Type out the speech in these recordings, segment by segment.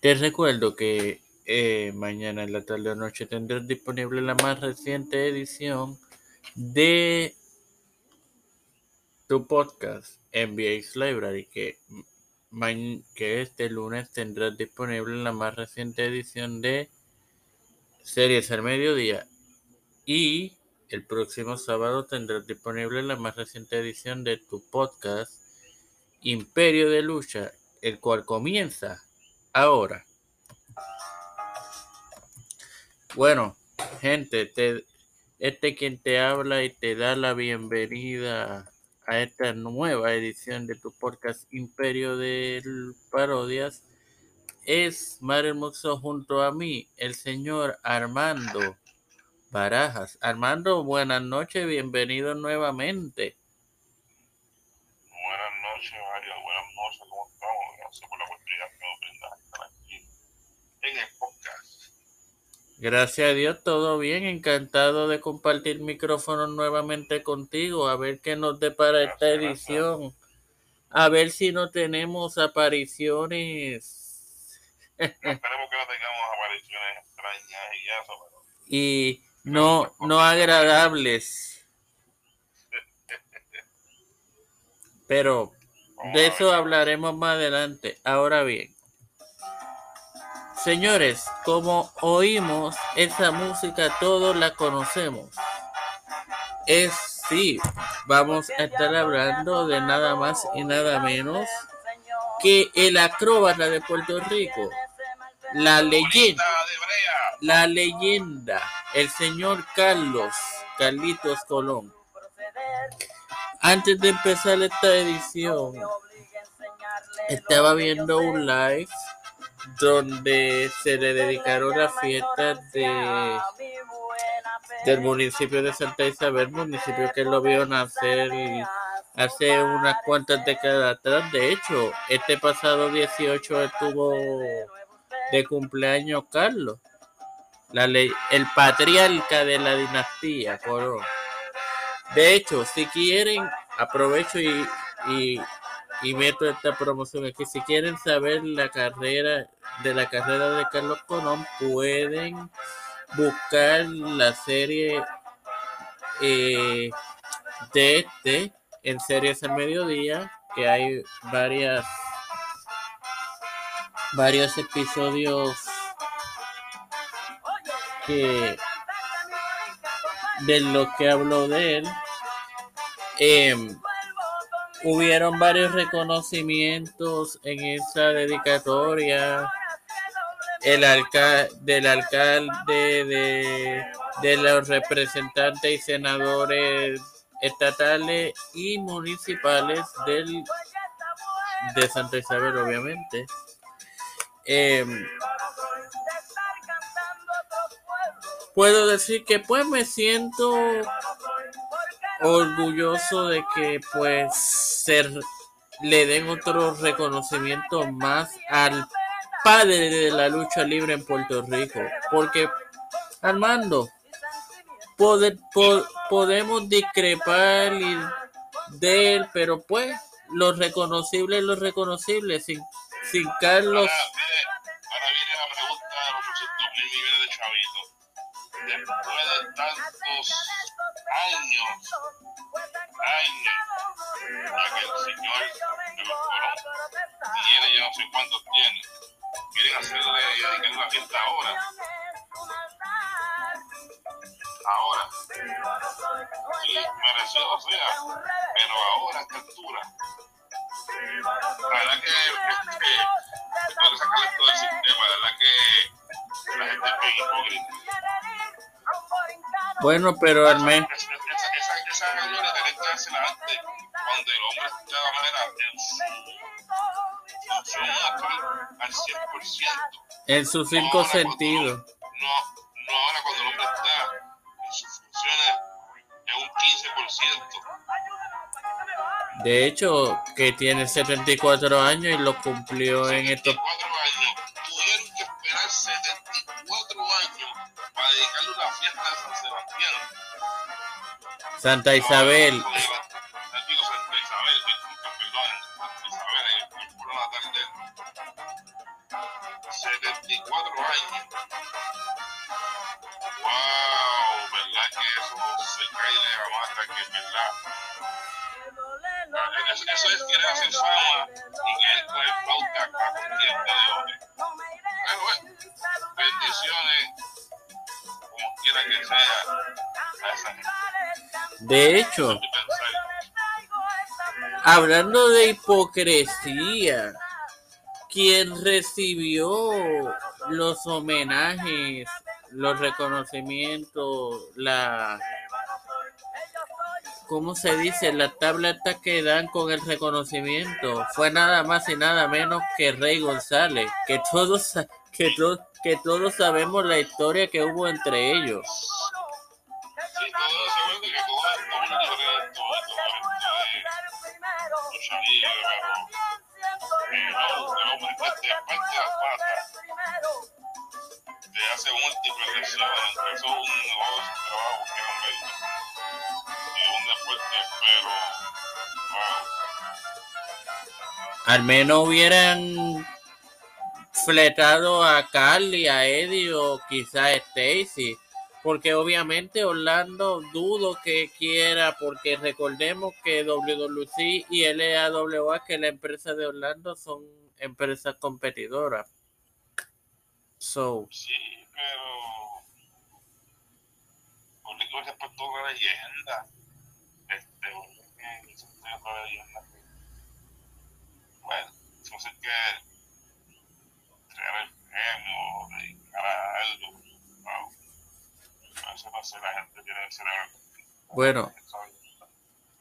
Te recuerdo que eh, mañana en la tarde o noche tendrás disponible la más reciente edición de tu podcast MBA's Library, que este lunes tendrás disponible la más reciente edición de Series al Mediodía. Y el próximo sábado tendrás disponible la más reciente edición de tu podcast Imperio de Lucha, el cual comienza ahora. Bueno, gente, te, este quien te habla y te da la bienvenida a esta nueva edición de tu podcast Imperio de Parodias es Mar Hermoso junto a mí, el señor Armando Barajas. Armando, buenas noches, bienvenido nuevamente. Buenas noches, Mario. Buenas noches, ¿cómo estamos? Gracias por la oportunidad aquí en el podcast. Gracias a Dios, todo bien. Encantado de compartir micrófono nuevamente contigo. A ver qué nos depara esta edición. A ver si no tenemos apariciones. Esperemos que no tengamos apariciones extrañas y eso, pero. Y no, no agradables. Pero de eso hablaremos más adelante. Ahora bien, señores, como oímos esa música, todos la conocemos. Es sí, vamos a estar hablando de nada más y nada menos que el acróbata de Puerto Rico, la leyenda, la leyenda, el señor Carlos, Carlitos Colón. Antes de empezar esta edición, estaba viendo un live donde se le dedicaron las fiestas de del municipio de Santa Isabel, municipio que lo vio nacer hace unas cuantas décadas atrás. De hecho, este pasado 18 estuvo de cumpleaños Carlos, el patriarca de la dinastía. De hecho, si quieren, aprovecho y, y, meto esta promoción aquí. Si quieren saber la carrera de la carrera de Carlos Colón, pueden buscar la serie eh, de este en series al mediodía, que hay varias varios episodios que de lo que hablo de él. Eh, hubieron varios reconocimientos en esa dedicatoria. El alcalde, del alcalde, de, los representantes y senadores estatales y municipales del, de Santa Isabel, obviamente. Eh, puedo decir que pues me siento orgulloso de que pues ser le den otro reconocimiento más al padre de la lucha libre en Puerto Rico porque Armando pode, po, podemos discrepar de él pero pues lo reconocible es lo reconocible sin, sin Carlos ahora viene la pregunta de los 800 mil millones de chavitos. Después de tantos años, años, ya que el señor de los Colón tiene, yo no sé cuántos tiene, quieren hacerle y dedicarle una fiesta ahora. Ahora, sí, mereció, o sea, pero ahora a esta altura, la verdad que, que, sacarle todo el sistema, la verdad que la gente es bien hipócrita. Bueno, pero menos. Esa, esa, esa cuando el hombre está en su función al 100%. En sus cinco ahora sentidos. No, no ahora cuando el hombre está en sus funciones en un 15%. De hecho, que tiene 74 años y lo cumplió en estos. 74 años, tuvieron que esperar 74 años para dedicarle una fiesta a San Sebastián. Santa Isabel. Hipocresía, quien recibió los homenajes, los reconocimientos, la ¿cómo se dice? La tableta que dan con el reconocimiento fue nada más y nada menos que Rey González, que todos que, to- que todos sabemos la historia que hubo entre ellos. Al menos hubieran fletado a Carly, a Eddie o quizá a Stacy. Porque obviamente Orlando dudo que quiera, porque recordemos que WWC y LAWA, que la empresa de Orlando, son empresas competidoras. So, sí, pero, tú después toda una leyenda, este, que siempre hay otra leyenda que, bueno, no sé qué, crear el premio, dedicar a algo, wow. A veces no sé, la gente tiene el cerebro. Bueno.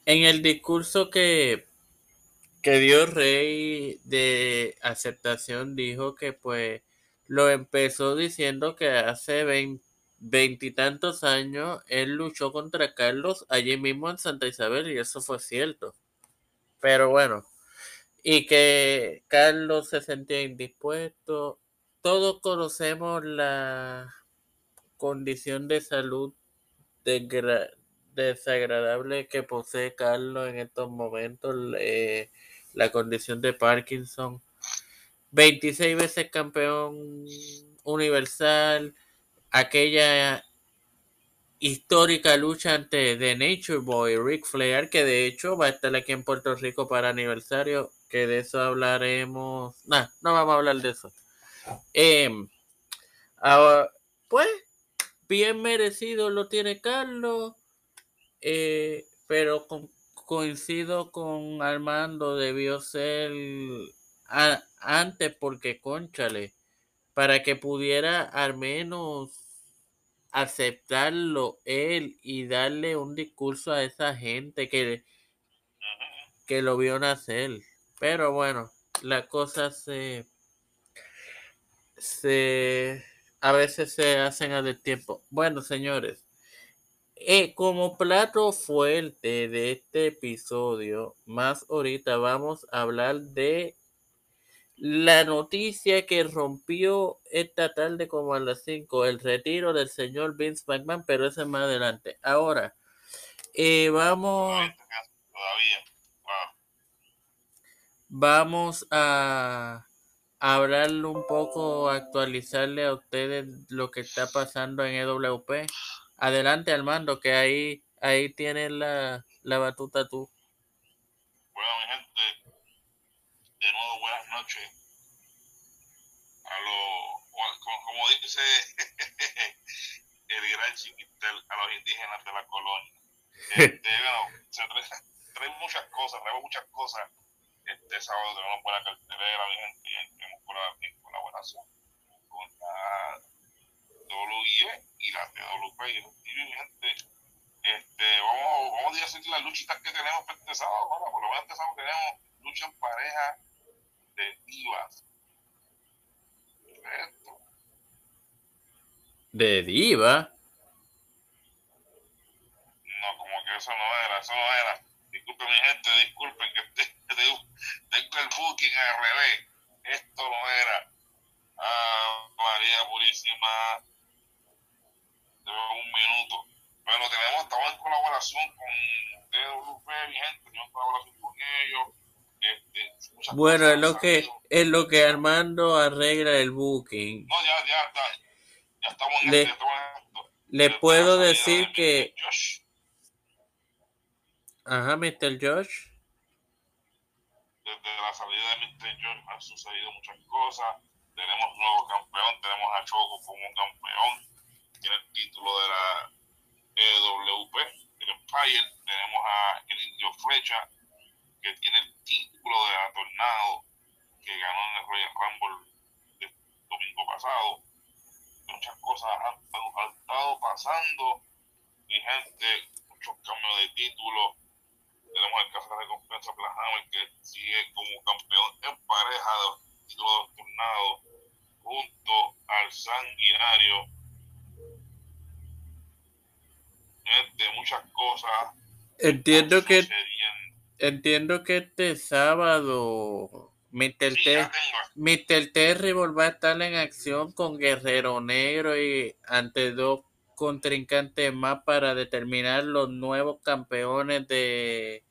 en el discurso que, que dio Rey de aceptación, dijo que pues lo empezó diciendo que hace vein- veintitantos años él luchó contra Carlos allí mismo en Santa Isabel y eso fue cierto. Pero bueno, y que Carlos se sentía indispuesto. Todos conocemos la condición de salud desagradable que posee Carlos en estos momentos, eh, la condición de Parkinson. 26 veces campeón universal, aquella histórica lucha ante The Nature Boy, Ric Flair, que de hecho va a estar aquí en Puerto Rico para aniversario, que de eso hablaremos. Nah, no vamos a hablar de eso. Em, ahora, pues, bien merecido lo tiene Carlos, eh, pero con- coincido con Armando, debió ser antes porque, conchale, para que pudiera al menos aceptarlo él y darle un discurso a esa gente que, que lo vio nacer. Pero bueno, las cosas se, se a veces se hacen a destiempo. Bueno, señores, eh, como plato fuerte de este episodio, más ahorita vamos a hablar de la noticia que rompió esta tarde como a las 5, el retiro del señor Vince McMahon, pero eso es más adelante. Ahora, eh, vamos, Todavía, wow. vamos a hablarle un poco, actualizarle a ustedes lo que está pasando en EWP. Adelante, Armando, que ahí, ahí tienes la, la batuta tú. Bueno, mi gente, de nuevo buenas noches. A lo, como, como dice el gran chiquitel, a los indígenas de la colonia. Este, bueno, se trae, trae muchas cosas, traemos muchas cosas. Este sábado tenemos buena cartelera, mi gente, y tenemos en colaboración con la WIE y la TWP y el TV, mi gente. Este, vamos, vamos a decir las luchitas que tenemos para este sábado, bueno, por lo menos este sábado tenemos lucha en pareja de divas. Esto, De Diva. no, como que eso no era, eso no era. Disculpen mi gente, disculpen que te- te- tengo el booking al revés. Esto no era. Ah, María Purísima, de un minuto. Pero tenemos, estamos en colaboración con mi gente, tenemos colaboración con ellos. Este, Bueno, es lo que es lo que Armando arregla el booking. No, ya, ya, está. ya estamos en Le- esto, estamos en esto. Le Desde puedo decir de que. Josh, ajá, Mr. Josh, desde la salida de Mr. Josh han sucedido muchas cosas. Tenemos un nuevo campeón, tenemos a Choco como campeón, tiene el título de la EWP, del Empire. Tenemos a el Que tiene el título de la Tornado, que ganó en el Royal Rumble del domingo pasado. Muchas cosas han, han estado pasando, mi gente, muchos cambios de títulos. Tenemos el caso de recompensa Black Hammer, que sigue como campeón en pareja de título de tornado junto al sanguinario. Gente, muchas cosas. entiendo que. Entiendo que este sábado Mr. Sí, T ya tengo. Mr. Terrible va a estar en acción con Guerrero Negro y ante dos contrincantes más para determinar los nuevos campeones de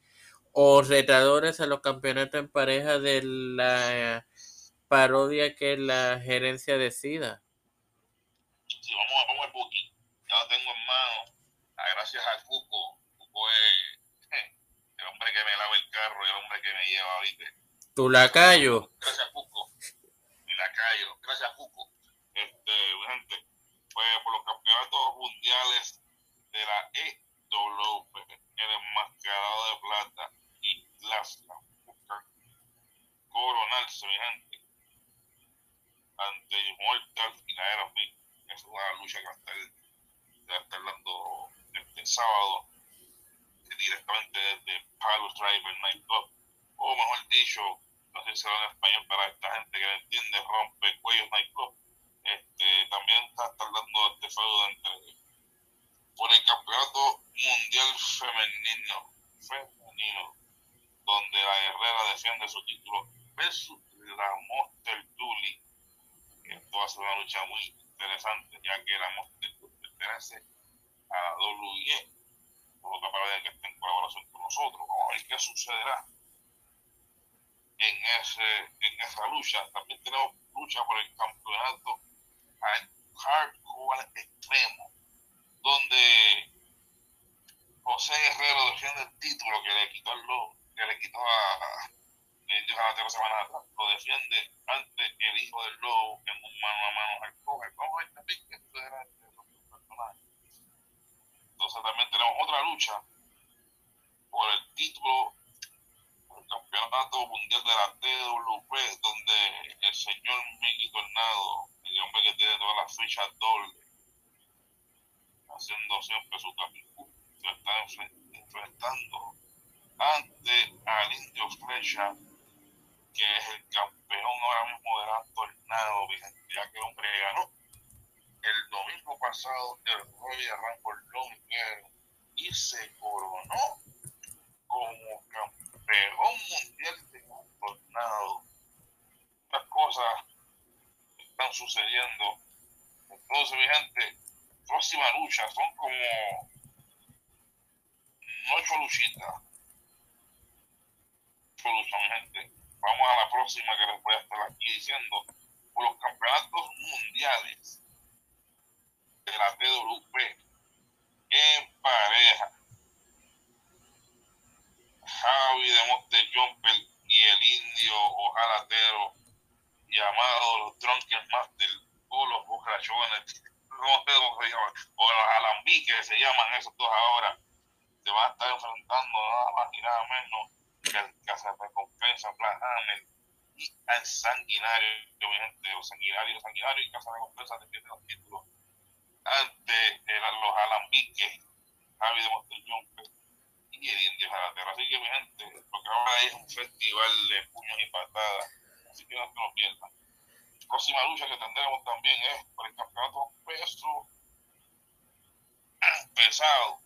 o retadores a los campeonatos en pareja de la parodia que la gerencia decida. Sí, vamos, a- booking. Ya lo tengo en mano. Ah, gracias a Cuco. Cuco es el hombre que me lava el carro y el hombre que me lleva, ¿viste? Tu lacayo. Gracias, Cuco. Y la callo. Gracias, Cuco. Este, gente, pues por los campeonatos mundiales de la EWP, el enmascarado de plata y las buscan coronarse, mi gente, ante Immortal y la. Esa es una lucha que va a estar, va a estar dando este sábado directamente desde Palo Driver Night Club, o mejor dicho, no sé si será en español para esta gente que lo entiende, rompe cuellos Night Club. Este, también está tardando este feudo entre por el campeonato mundial femenino, femenino, donde la guerrera defiende su título versus la Monster Tully. Esto va a ser una lucha muy interesante, ya que la Monster Tully pertenece a WWE por otra parte que está en colaboración con nosotros. Vamos a ver qué sucederá en, ese, en esa lucha. También tenemos lucha por el campeonato al hardcore extremo, donde José Guerrero defiende el título que le quitó, el lo- que le quitó a Indios a la semana atrás. Lo defiende ante el hijo del lobo en un mano a mano hardcore. Vamos a. Entonces también tenemos otra lucha por el título campeonato mundial de la TWP, donde el señor Mickey Tornado, el hombre que tiene todas las fichas dobles, haciendo siempre su capítulo, se está enfre- enfrentando ante al Indio Flecha, que es el campeón ahora mismo de la Tornado, ya que hombre ganó el domingo pasado el Royal Rumble Dominguero y se coronó como campeón mundial de tornado. Estas están sucediendo. Entonces, mi gente, próxima lucha son como ocho luchitas. Ocho mi gente. Vamos a la próxima que les voy a estar aquí diciendo. Por los campeonatos mundiales de la TWP en pareja. Javi de Monte Jumper y el indio ojalatero llamado los Drunken Master o los borrachones, no o los alambiques se llaman esos dos ahora, se van a estar enfrentando nada más y nada menos que el Recompensa Black Hammer y al sanguinario, mi gente, los sanguinarios, sanguinarios y Recompensa defienden los títulos ante el- los alambiques, Javi de Montellón y el Indio Jalatero. Así que, mi gente, lo que ahora es un festival de puños y patadas. Que. Próxima lucha que tendremos también es por el campeonato peso pesado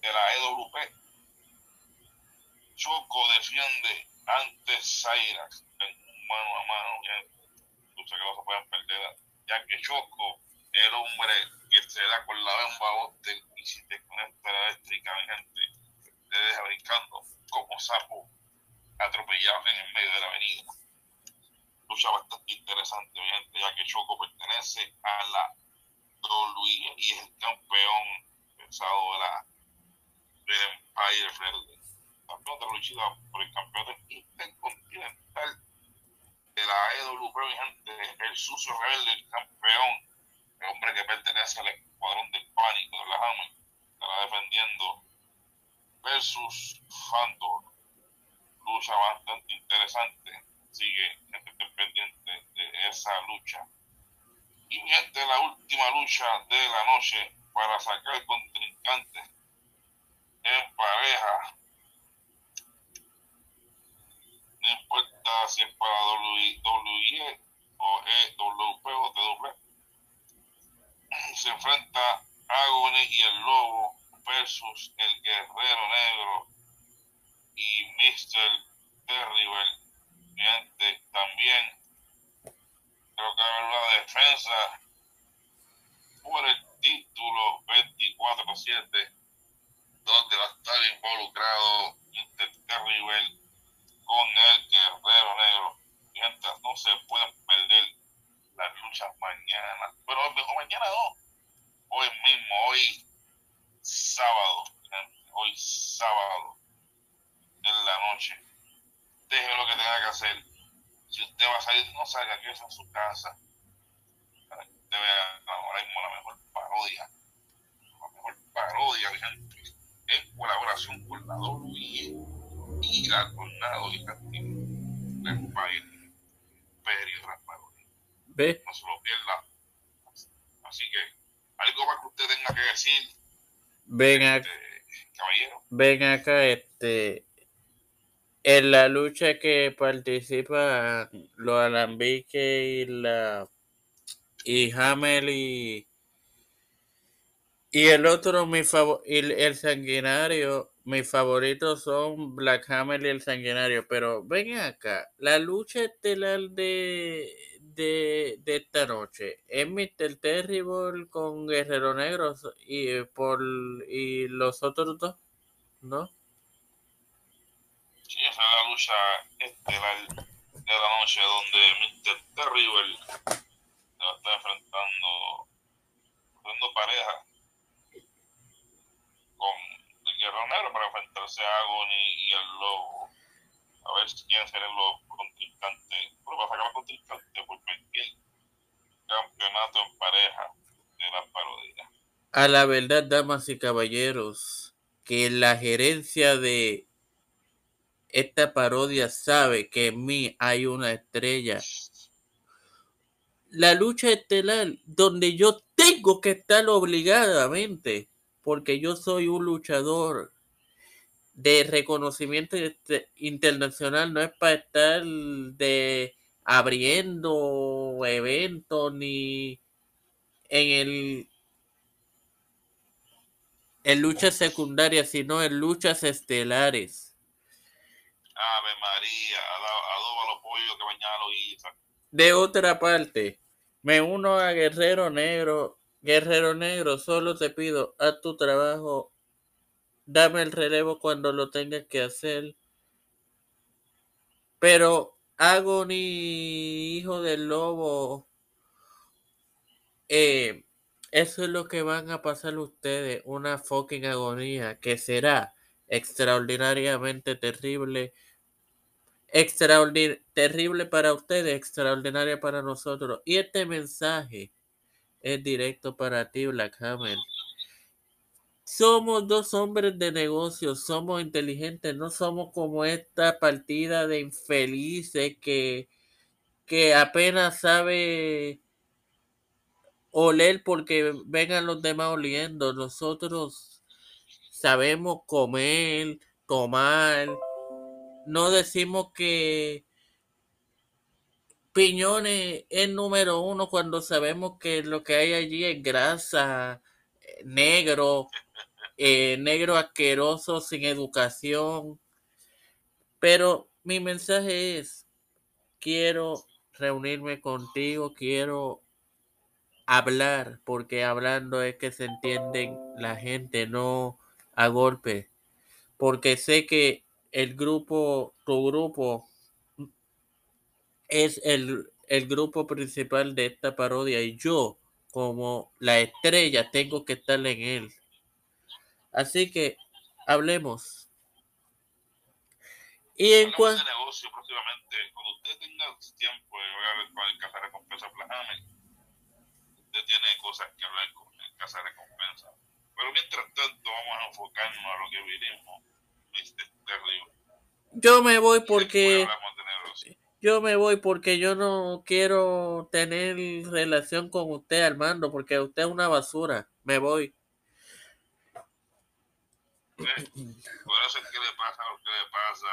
de la EWP. Choco defiende ante un mano a mano. ya, que no se pueden perder, ya que Choco el hombre que se da con la bote y si te conecta la eléctrica, te deja brincando como sapo atropellados en el medio de la avenida. Lucha bastante interesante, ya que Choco pertenece a la WWE y es el campeón pesado de la del Empire Wrestling. Campeón de la por el campeonato intercontinental de la gente, el sucio rebelde, el campeón, el hombre que pertenece al escuadrón del pánico de la Hammer, estará defendiendo versus Fandor. Lucha bastante interesante. Sigue gente pendiente de esa lucha. Y mientras la última lucha de la noche para sacar contrincante en pareja. No importa si es para WWE o EWP o TW. Se enfrenta Agony y el Lobo versus el Guerrero Negro y Mr. Terrible. también creo que haber una defensa por el título 24-7 donde va a estar involucrado Mr. Terrible con el Guerrero Negro. Mientras no se pueden perder las luchas mañana. Pero mañana no. Hoy mismo, hoy sábado, hoy sábado, en la noche. Deje lo que tenga que hacer. Si usted va a salir, no salga, que en su casa. Para que usted vea ahora mismo la mejor parodia. La mejor parodia, gente, en colaboración con la WWE y la Tornado y la Empire, Imperio. ¿Ve? No se lo pierda. Así que, algo más que usted tenga que decir Ven acá, ven acá, este, en la lucha que participa los Alambique y la y Hamel y y el otro mi favor el, el sanguinario mis favoritos son Black Hammer y el sanguinario pero ven acá la lucha estelar de de, de esta noche es Mr. Terrible con Guerrero Negro y por y los otros dos, ¿no? Esa es la lucha estelar de la noche donde Mr. Terrible se va a estar enfrentando, enfrentando pareja con el Guerrero Negro para enfrentarse a Agony y al Lobo. A ver quién serán los contrincantes. Pero para sacar los contrincantes porque el campeonato en pareja de la parodia. A la verdad, damas y caballeros, que la gerencia de esta parodia sabe que en mí hay una estrella. La lucha estelar, donde yo tengo que estar obligadamente, porque yo soy un luchador de reconocimiento internacional, no es para estar de abriendo eventos ni en el en luchas secundarias, sino en luchas estelares. Ave María, adoba los pollos que bañaron y De otra parte, me uno a Guerrero Negro. Guerrero Negro, solo te pido a tu trabajo, dame el relevo cuando lo tengas que hacer. Pero Agony, hijo del lobo, eh, eso es lo que van a pasar ustedes, una fucking agonía que será extraordinariamente terrible. Extraordinaria, terrible para ustedes, extraordinaria para nosotros. Y este mensaje es directo para ti, Black Hammer. Somos dos hombres de negocios, somos inteligentes, no somos como esta partida de infelices que, que apenas sabe oler porque vengan los demás oliendo. Nosotros sabemos comer, tomar. No decimos que piñones es número uno cuando sabemos que lo que hay allí es grasa, eh, negro, eh, negro asqueroso, sin educación. Pero mi mensaje es, quiero reunirme contigo, quiero hablar, porque hablando es que se entienden la gente, no a golpe. Porque sé que el grupo, tu grupo es el, el grupo principal de esta parodia y yo, como la estrella, tengo que estar en él. Así que hablemos. Y en cuanto... de negocio próximamente. Cuando usted tenga tiempo de ver con el Casa Recompensa Plajame, usted tiene cosas que hablar con el Casa Recompensa. Pero mientras tanto, vamos a enfocarnos a lo que vinimos. Mr. Terrible. Yo me voy porque... Yo me voy porque yo no quiero tener relación con usted, Armando, porque usted es una basura. Me voy. ¿sí? Por eso es que le pasa lo que le pasa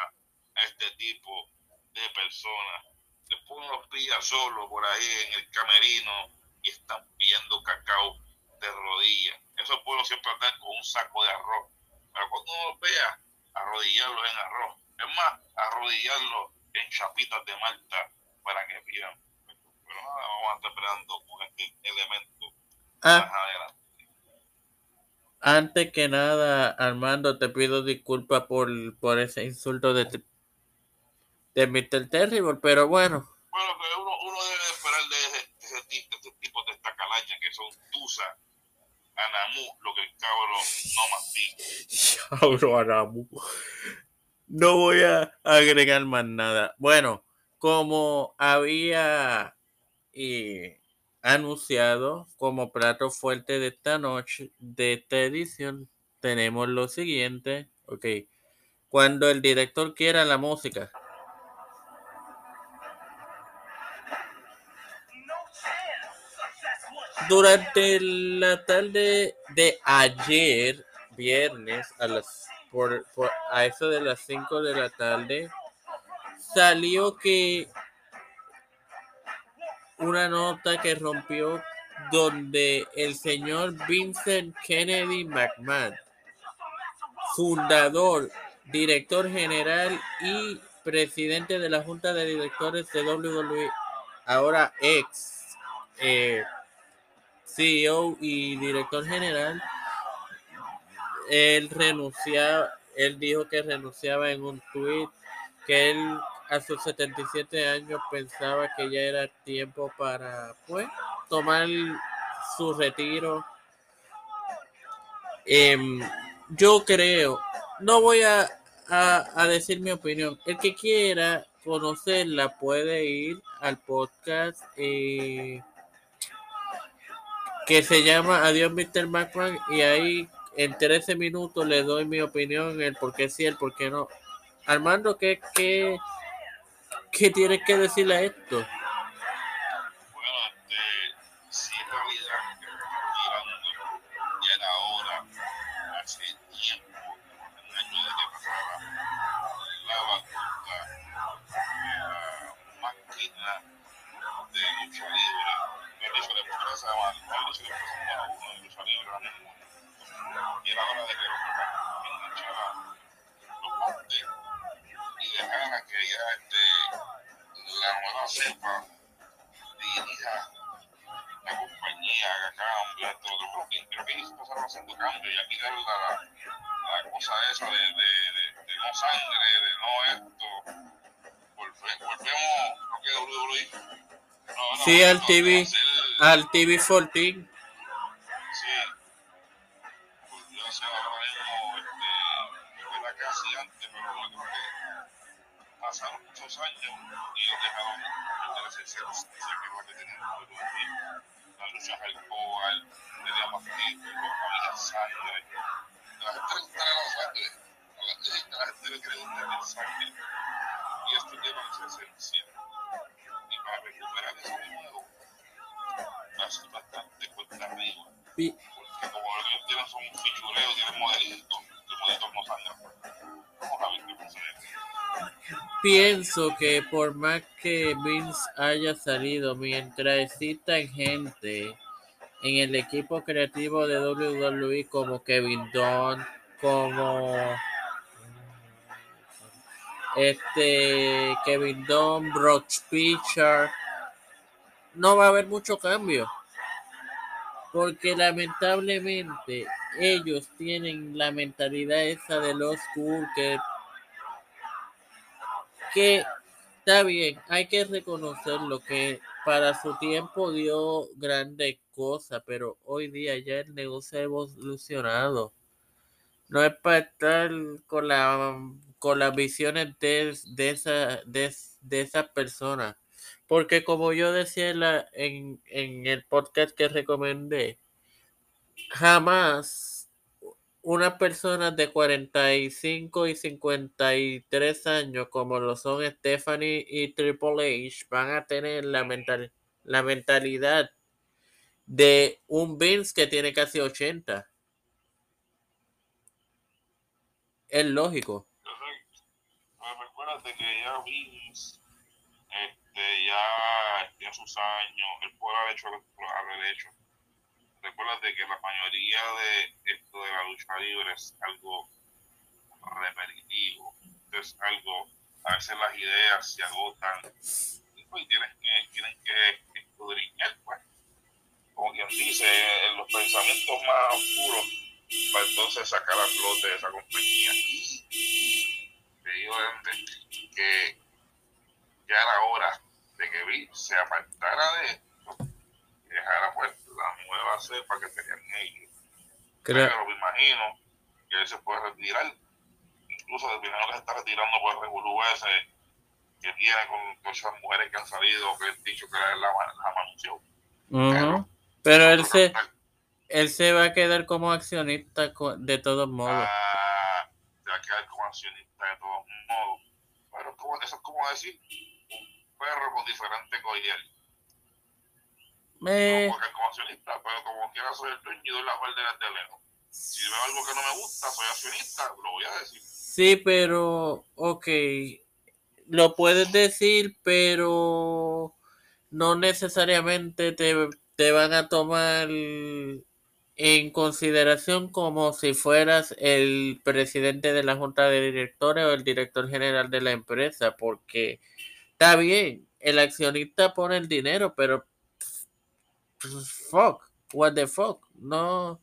a este tipo de personas. Después uno los pilla solo por ahí en el camerino y están pidiendo cacao de rodillas. Eso es bueno siempre andar con un saco de arroz. Pero cuando uno los vea, arrodillarlos en arroz. Es más, arrodillarlos en chapitas de malta para que pidan. Pero nada, vamos a estar esperando con este elemento Ah, más adelante. antes que nada, Armando, te pido disculpas por, por ese insulto de, de Mr. Terrible, pero bueno. Bueno, pero uno, uno debe esperar de ese, de ese tipo de esta calaña que son Tusa, No voy a agregar más nada. Bueno, como había eh, anunciado como plato fuerte de esta noche, de esta edición, tenemos lo siguiente. Ok. Cuando el director quiera la música. Durante la tarde de ayer, viernes, a las por, a eso de las 5 de la tarde, salió que una nota que rompió donde el señor Vincent Kennedy McMahon, fundador, director general y presidente de la junta de directores de WWE, ahora ex eh, CEO y director general, él renunciaba, él dijo que renunciaba en un tweet que él a sus 77 años pensaba que ya era tiempo para pues tomar su retiro. Em, yo creo, no voy a, a, decir mi opinión. El que quiera conocerla puede ir al podcast eh, que se llama Adiós Mr. McMahon y ahí en 13 minutos le doy mi opinión, el por qué sí, el por qué no. Armando, ¿qué, qué, qué tienes que decirle a esto? que ella este, la nueva cepa dirija la compañía, haga cambios, todo. Creo que, creo que haciendo cambios. Ya quitaron la, cosa de, no sangre, de no esto. Volvemos, que WWE. Sí, al TV, al TV 14. Años y ellos dejaron de hacer ese que que tenían la lucha hardcore, tenía más títulos, había sangre. La gente le gustaba la sangre, a la gente, a la gente le cree gusta la sangre. Y esto lleva esa esencia. Y para recuperar eso de nuevo, va a ser bastante cuesta arriba. Porque como ellos tienen son fichureos, tienen modelitos, los modelitos no sangran. Vamos a ver qué ahí. Pienso que por más que Vince haya salido, mientras existan gente en el equipo creativo de WWE como Kevin Dunn, como este Kevin Dunn, Brock Pitcher, no va a haber mucho cambio. Porque lamentablemente ellos tienen la mentalidad esa de los cool que que está bien, hay que reconocer lo que para su tiempo dio grandes cosas, pero hoy día ya el negocio ha evolucionado. No es para estar con la con las visiones de, de esa de, de esas personas. Porque como yo decía en, la, en, en el podcast que recomendé, jamás una persona de 45 y 53 años como lo son Stephanie y Triple H van a tener la, mental, la mentalidad de un Vince que tiene casi 80. Es lógico. Recuérdate que ya Vince este, ya sus años, él puede haber hecho, haber hecho recuérdate que la mayoría de esto de la lucha libre es algo repetitivo, es algo, a veces las ideas se agotan y pues tienes que, tienen que escudriñar, pues, como quien dice, en los pensamientos más oscuros para entonces sacar a flote de esa compañía. Te digo que ya era hora de que Bill se apartara de esto y dejara pues cepa que tenían ellos. Creo. Pero me imagino que él se puede retirar. Incluso el primero que se está retirando por el revolú ese que tiene con todas esas mujeres que han salido, que han dicho que la, la, la pero, él se, él se va a quedar como accionista de todos modos. Ah, se va a quedar como accionista de todos modos. Pero como, eso es como decir un perro con diferente collar me... No, porque como accionista, pero como quiera soy el dueño de las órdenes de lejos. Si veo algo que no me gusta, soy accionista, lo voy a decir. Sí, pero, ok, lo puedes decir, pero no necesariamente te, te van a tomar en consideración como si fueras el presidente de la junta de directores o el director general de la empresa, porque está bien, el accionista pone el dinero, pero fuck, what the fuck, no,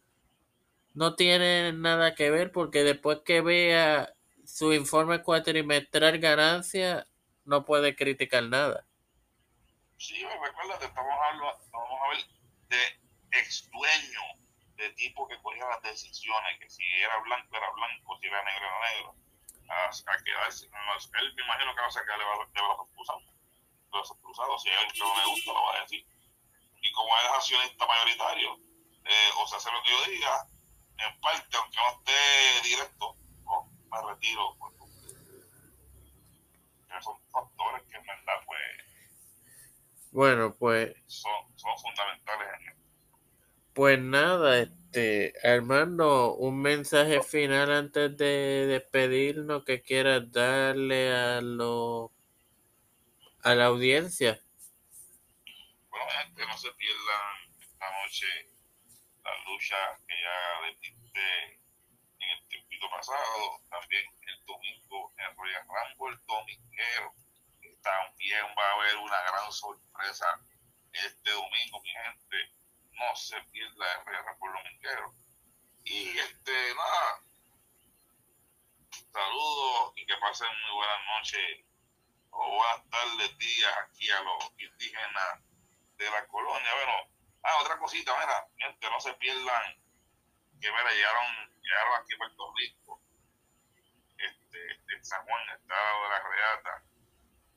no tiene nada que ver porque después que vea su informe cuatrimestral ganancia, no puede criticar nada. Sí, recuerda estamos hablando, vamos a ver de ex dueño, de tipo que cogía las decisiones, que si era blanco era blanco, si era negro era negro. A, a quedarse, él me imagino que va a sacar de los expulsados. Los expulsados, si hay algo que no me gusta, lo va a decir y como es accionista mayoritario, eh, o sea, hace lo que yo diga, en parte, aunque no esté directo, ¿no? me retiro. Porque son factores que en verdad, pues. Bueno, pues. Son, son fundamentales en esto. Pues nada, este, Armando, un mensaje final antes de despedirnos que quieras darle a lo a la audiencia que no se pierdan esta noche las luchas que ya les diste en el tiempito pasado, también el domingo en Royal Rumble dominguero. También va a haber una gran sorpresa este domingo, mi gente. No se pierda el Royal Rumble dominguero. Y este, nada, saludos y que pasen muy buenas noches o buenas tardes, días aquí a los indígenas de la colonia. Bueno, ah, otra cosita, mira, gente, no se pierdan que mira, llegaron, llegaron aquí a Puerto Rico, este, este San Juan, estado de la Reata,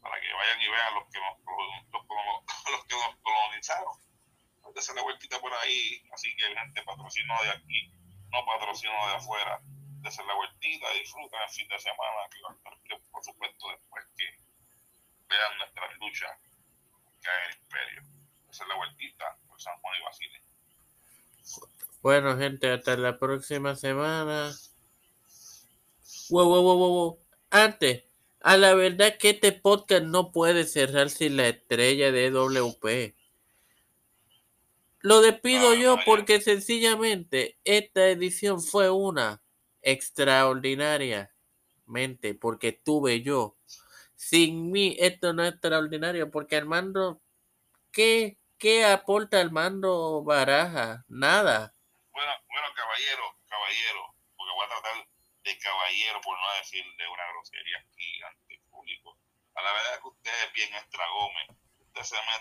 para que vayan y vean los que nos, los, los, que nos colonizaron. Entonces la vueltita por ahí, así que gente, patrocino de aquí, no patrocino de afuera, de la vueltita, disfruten el fin de semana, que por supuesto después que vean nuestra lucha que el imperio hacer la vueltita por San Juan y Basile. Bueno, gente, hasta la próxima semana. Wow, wow, wow, wow. Antes, a la verdad que este podcast no puede cerrar sin la estrella de WP. Lo despido yo porque sencillamente esta edición fue una extraordinaria mente porque tuve yo. Sin mí esto no es extraordinario porque Armando, ¿qué ¿Qué aporta el mando Baraja? Nada. Bueno, bueno, caballero, caballero, porque voy a tratar de caballero por no decir de una grosería aquí ante el público. A la verdad que usted es bien extra Gómez. Usted se mete